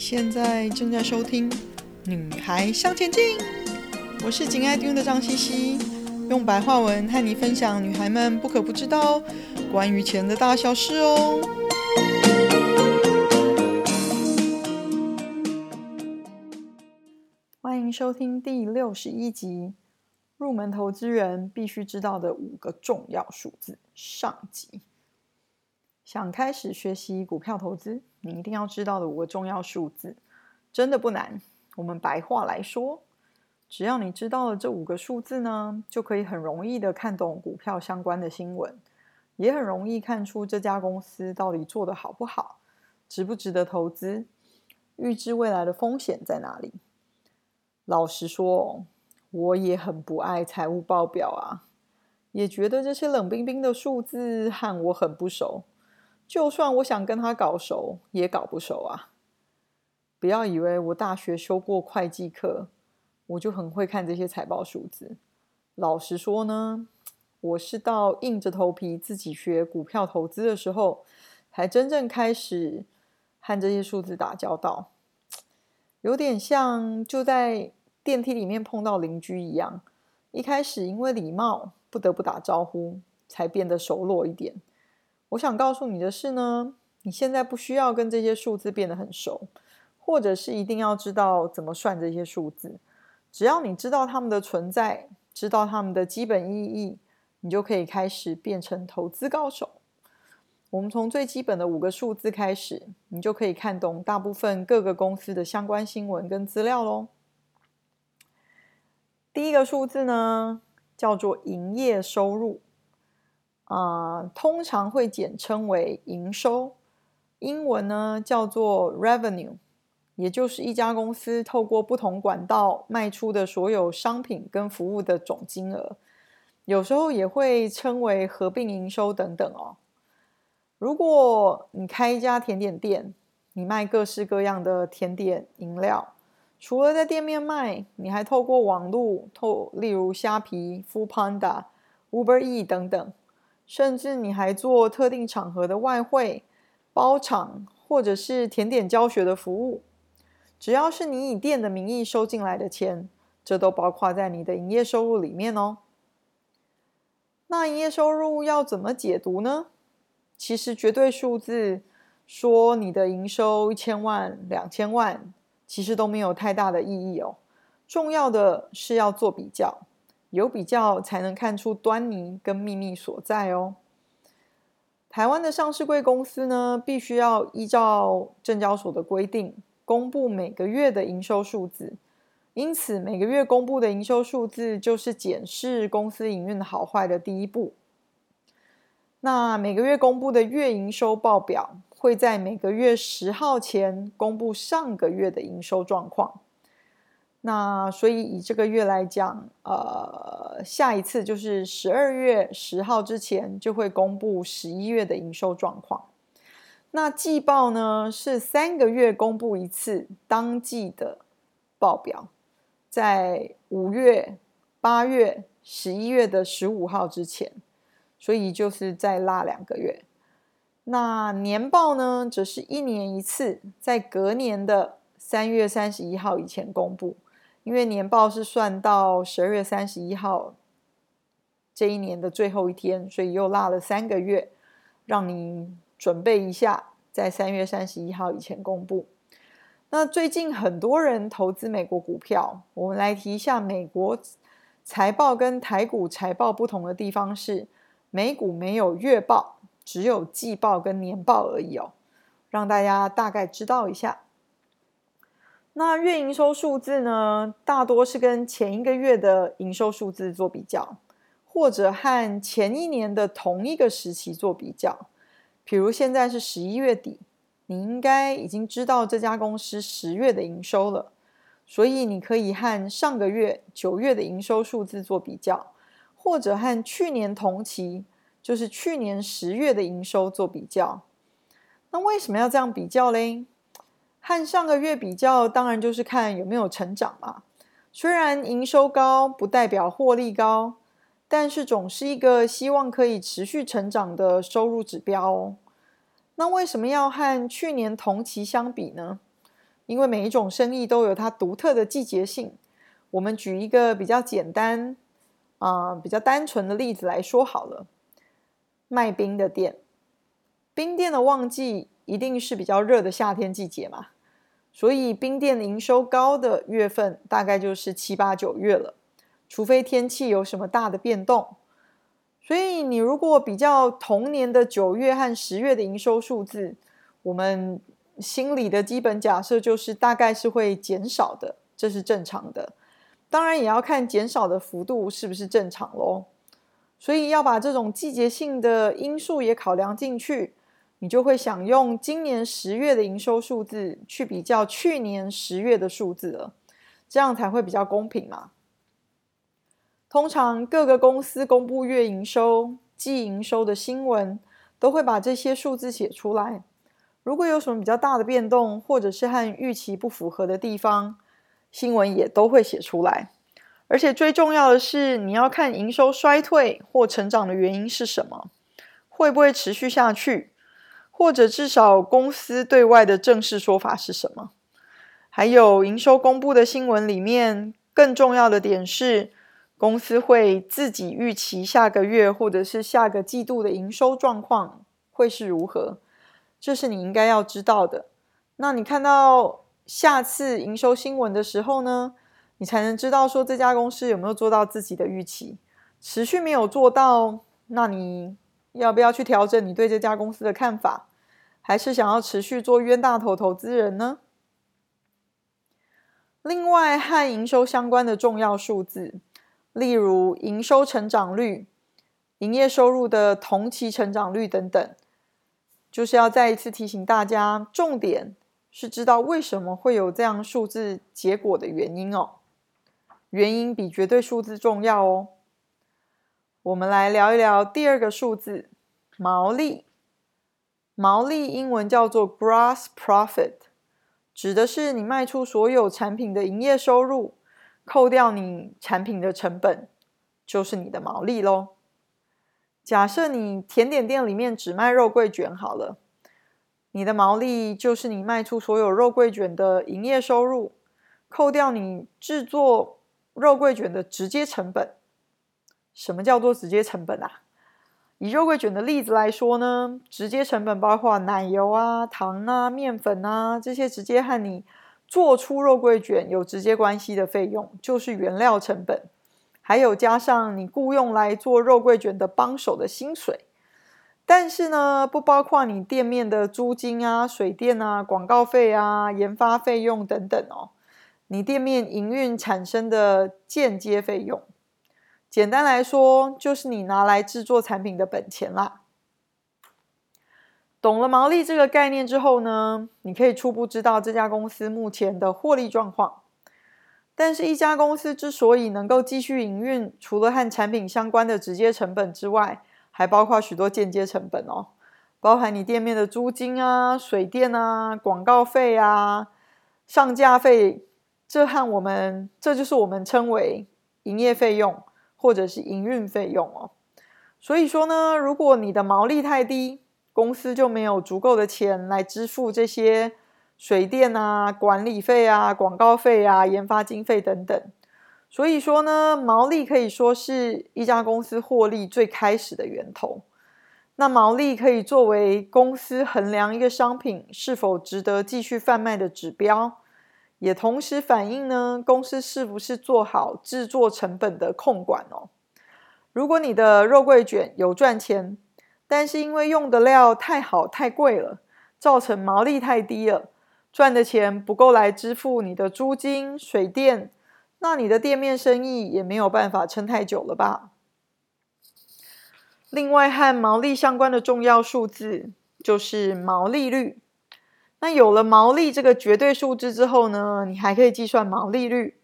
现在正在收听《女孩向前进》，我是紧爱听的张茜茜，用白话文和你分享女孩们不可不知道关于钱的大小事哦。欢迎收听第六十一集，入门投资人必须知道的五个重要数字上集。想开始学习股票投资，你一定要知道的五个重要数字，真的不难。我们白话来说，只要你知道了这五个数字呢，就可以很容易的看懂股票相关的新闻，也很容易看出这家公司到底做得好不好，值不值得投资，预知未来的风险在哪里。老实说，我也很不爱财务报表啊，也觉得这些冷冰冰的数字和我很不熟。就算我想跟他搞熟，也搞不熟啊！不要以为我大学修过会计课，我就很会看这些财报数字。老实说呢，我是到硬着头皮自己学股票投资的时候，才真正开始和这些数字打交道。有点像就在电梯里面碰到邻居一样，一开始因为礼貌不得不打招呼，才变得熟络一点。我想告诉你的是呢，你现在不需要跟这些数字变得很熟，或者是一定要知道怎么算这些数字。只要你知道它们的存在，知道它们的基本意义，你就可以开始变成投资高手。我们从最基本的五个数字开始，你就可以看懂大部分各个公司的相关新闻跟资料喽。第一个数字呢，叫做营业收入。啊、通常会简称为营收，英文呢叫做 revenue，也就是一家公司透过不同管道卖出的所有商品跟服务的总金额，有时候也会称为合并营收等等哦。如果你开一家甜点店，你卖各式各样的甜点饮料，除了在店面卖，你还透过网络，透例如虾皮、Fu Panda、Uber E 等等。甚至你还做特定场合的外汇、包场，或者是甜点教学的服务，只要是你以店的名义收进来的钱，这都包括在你的营业收入里面哦。那营业收入要怎么解读呢？其实绝对数字说你的营收一千万、两千万，其实都没有太大的意义哦。重要的是要做比较。有比较才能看出端倪跟秘密所在哦。台湾的上市贵公司呢，必须要依照证交所的规定，公布每个月的营收数字。因此，每个月公布的营收数字就是检视公司营运的好坏的第一步。那每个月公布的月营收报表，会在每个月十号前公布上个月的营收状况。那所以以这个月来讲，呃，下一次就是十二月十号之前就会公布十一月的营收状况。那季报呢，是三个月公布一次当季的报表，在五月、八月、十一月的十五号之前，所以就是再拉两个月。那年报呢，则是一年一次，在隔年的三月三十一号以前公布。因为年报是算到十二月三十一号这一年的最后一天，所以又落了三个月，让你准备一下，在三月三十一号以前公布。那最近很多人投资美国股票，我们来提一下美国财报跟台股财报不同的地方是，美股没有月报，只有季报跟年报而已哦，让大家大概知道一下。那月营收数字呢，大多是跟前一个月的营收数字做比较，或者和前一年的同一个时期做比较。比如现在是十一月底，你应该已经知道这家公司十月的营收了，所以你可以和上个月九月的营收数字做比较，或者和去年同期，就是去年十月的营收做比较。那为什么要这样比较嘞？和上个月比较，当然就是看有没有成长嘛。虽然营收高不代表获利高，但是总是一个希望可以持续成长的收入指标哦。那为什么要和去年同期相比呢？因为每一种生意都有它独特的季节性。我们举一个比较简单啊、比较单纯的例子来说好了，卖冰的店，冰店的旺季一定是比较热的夏天季节嘛，所以冰店营收高的月份大概就是七八九月了，除非天气有什么大的变动。所以你如果比较同年的九月和十月的营收数字，我们心里的基本假设就是大概是会减少的，这是正常的。当然也要看减少的幅度是不是正常喽，所以要把这种季节性的因素也考量进去，你就会想用今年十月的营收数字去比较去年十月的数字了，这样才会比较公平嘛。通常各个公司公布月营收、季营收的新闻，都会把这些数字写出来。如果有什么比较大的变动，或者是和预期不符合的地方，新闻也都会写出来，而且最重要的是，你要看营收衰退或成长的原因是什么，会不会持续下去，或者至少公司对外的正式说法是什么？还有营收公布的新闻里面，更重要的点是，公司会自己预期下个月或者是下个季度的营收状况会是如何，这是你应该要知道的。那你看到下次营收新闻的时候呢，你才能知道说这家公司有没有做到自己的预期，持续没有做到，那你要不要去调整你对这家公司的看法？还是想要持续做冤大头投资人呢？另外，和营收相关的重要数字，例如营收成长率、营业收入的同期成长率等等，就是要再一次提醒大家，重点。是知道为什么会有这样数字结果的原因哦，原因比绝对数字重要哦。我们来聊一聊第二个数字，毛利。毛利英文叫做 gross profit，指的是你卖出所有产品的营业收入，扣掉你产品的成本，就是你的毛利喽。假设你甜点店里面只卖肉桂卷好了。你的毛利就是你卖出所有肉桂卷的营业收入，扣掉你制作肉桂卷的直接成本。什么叫做直接成本啊？以肉桂卷的例子来说呢，直接成本包括奶油啊、糖啊、面粉啊这些直接和你做出肉桂卷有直接关系的费用，就是原料成本，还有加上你雇佣来做肉桂卷的帮手的薪水。但是呢，不包括你店面的租金啊、水电啊、广告费啊、研发费用等等哦。你店面营运产生的间接费用，简单来说，就是你拿来制作产品的本钱啦。懂了毛利这个概念之后呢，你可以初步知道这家公司目前的获利状况。但是，一家公司之所以能够继续营运，除了和产品相关的直接成本之外，还包括许多间接成本哦，包含你店面的租金啊、水电啊、广告费啊、上架费，这和我们这就是我们称为营业费用或者是营运费用哦。所以说呢，如果你的毛利太低，公司就没有足够的钱来支付这些水电啊、管理费啊、广告费啊、研发经费等等。所以说呢，毛利可以说是一家公司获利最开始的源头。那毛利可以作为公司衡量一个商品是否值得继续贩卖的指标，也同时反映呢，公司是不是做好制作成本的控管哦。如果你的肉桂卷有赚钱，但是因为用的料太好太贵了，造成毛利太低了，赚的钱不够来支付你的租金、水电。那你的店面生意也没有办法撑太久了吧？另外，和毛利相关的重要数字就是毛利率。那有了毛利这个绝对数字之后呢，你还可以计算毛利率。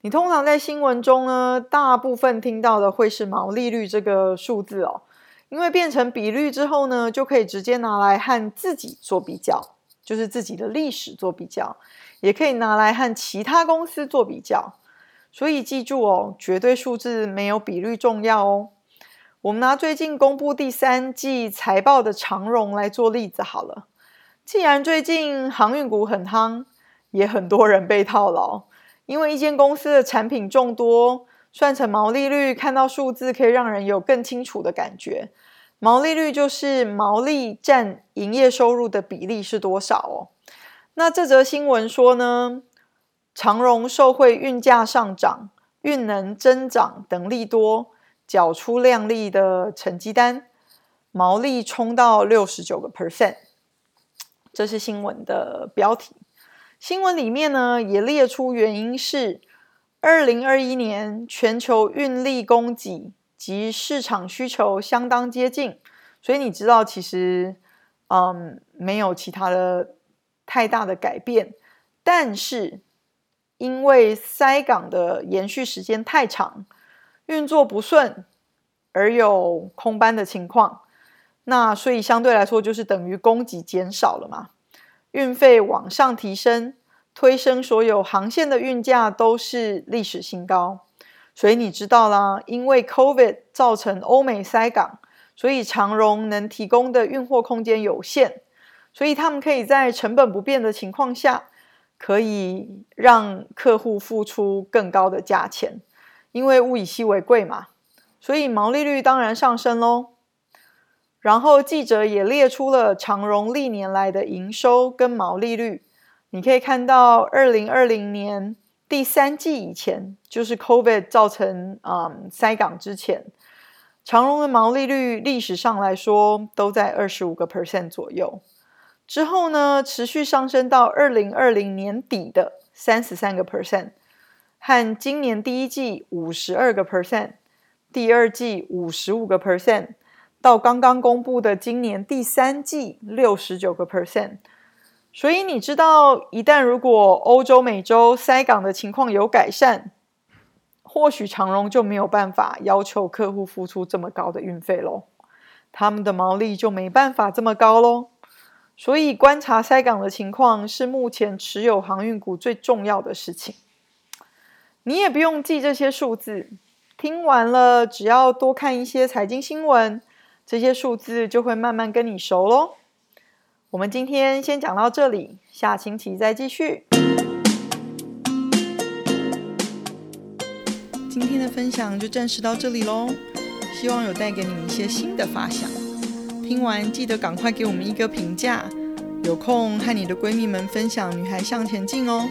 你通常在新闻中呢，大部分听到的会是毛利率这个数字哦，因为变成比率之后呢，就可以直接拿来和自己做比较，就是自己的历史做比较，也可以拿来和其他公司做比较。所以记住哦，绝对数字没有比率重要哦。我们拿最近公布第三季财报的长荣来做例子好了。既然最近航运股很夯，也很多人被套牢，因为一间公司的产品众多，算成毛利率，看到数字可以让人有更清楚的感觉。毛利率就是毛利占营业收入的比例是多少哦？那这则新闻说呢，长荣受惠运价上涨、运能增长等利多，缴出亮丽的成绩单，毛利冲到六十九个 percent。这是新闻的标题。新闻里面呢，也列出原因是二零二一年全球运力供给及市场需求相当接近，所以你知道其实嗯没有其他的太大的改变，但是因为塞港的延续时间太长，运作不顺而有空班的情况。那所以相对来说，就是等于供给减少了嘛，运费往上提升，推升所有航线的运价都是历史新高。所以你知道啦，因为 COVID 造成欧美塞港，所以长荣能提供的运货空间有限，所以他们可以在成本不变的情况下，可以让客户付出更高的价钱，因为物以稀为贵嘛，所以毛利率当然上升喽。然后记者也列出了长荣历年来的营收跟毛利率，你可以看到，二零二零年第三季以前，就是 COVID 造成嗯塞港之前，长荣的毛利率历史上来说都在二十五个 percent 左右。之后呢，持续上升到二零二零年底的三十三个 percent，和今年第一季五十二个 percent，第二季五十五个 percent。到刚刚公布的今年第三季六十九个 percent，所以你知道，一旦如果欧洲、美洲塞港的情况有改善，或许长荣就没有办法要求客户付出这么高的运费喽，他们的毛利就没办法这么高喽。所以观察塞港的情况是目前持有航运股最重要的事情。你也不用记这些数字，听完了只要多看一些财经新闻。这些数字就会慢慢跟你熟喽。我们今天先讲到这里，下星期再继续。今天的分享就暂时到这里喽，希望有带给你一些新的发想。听完记得赶快给我们一个评价，有空和你的闺蜜们分享《女孩向前进》哦。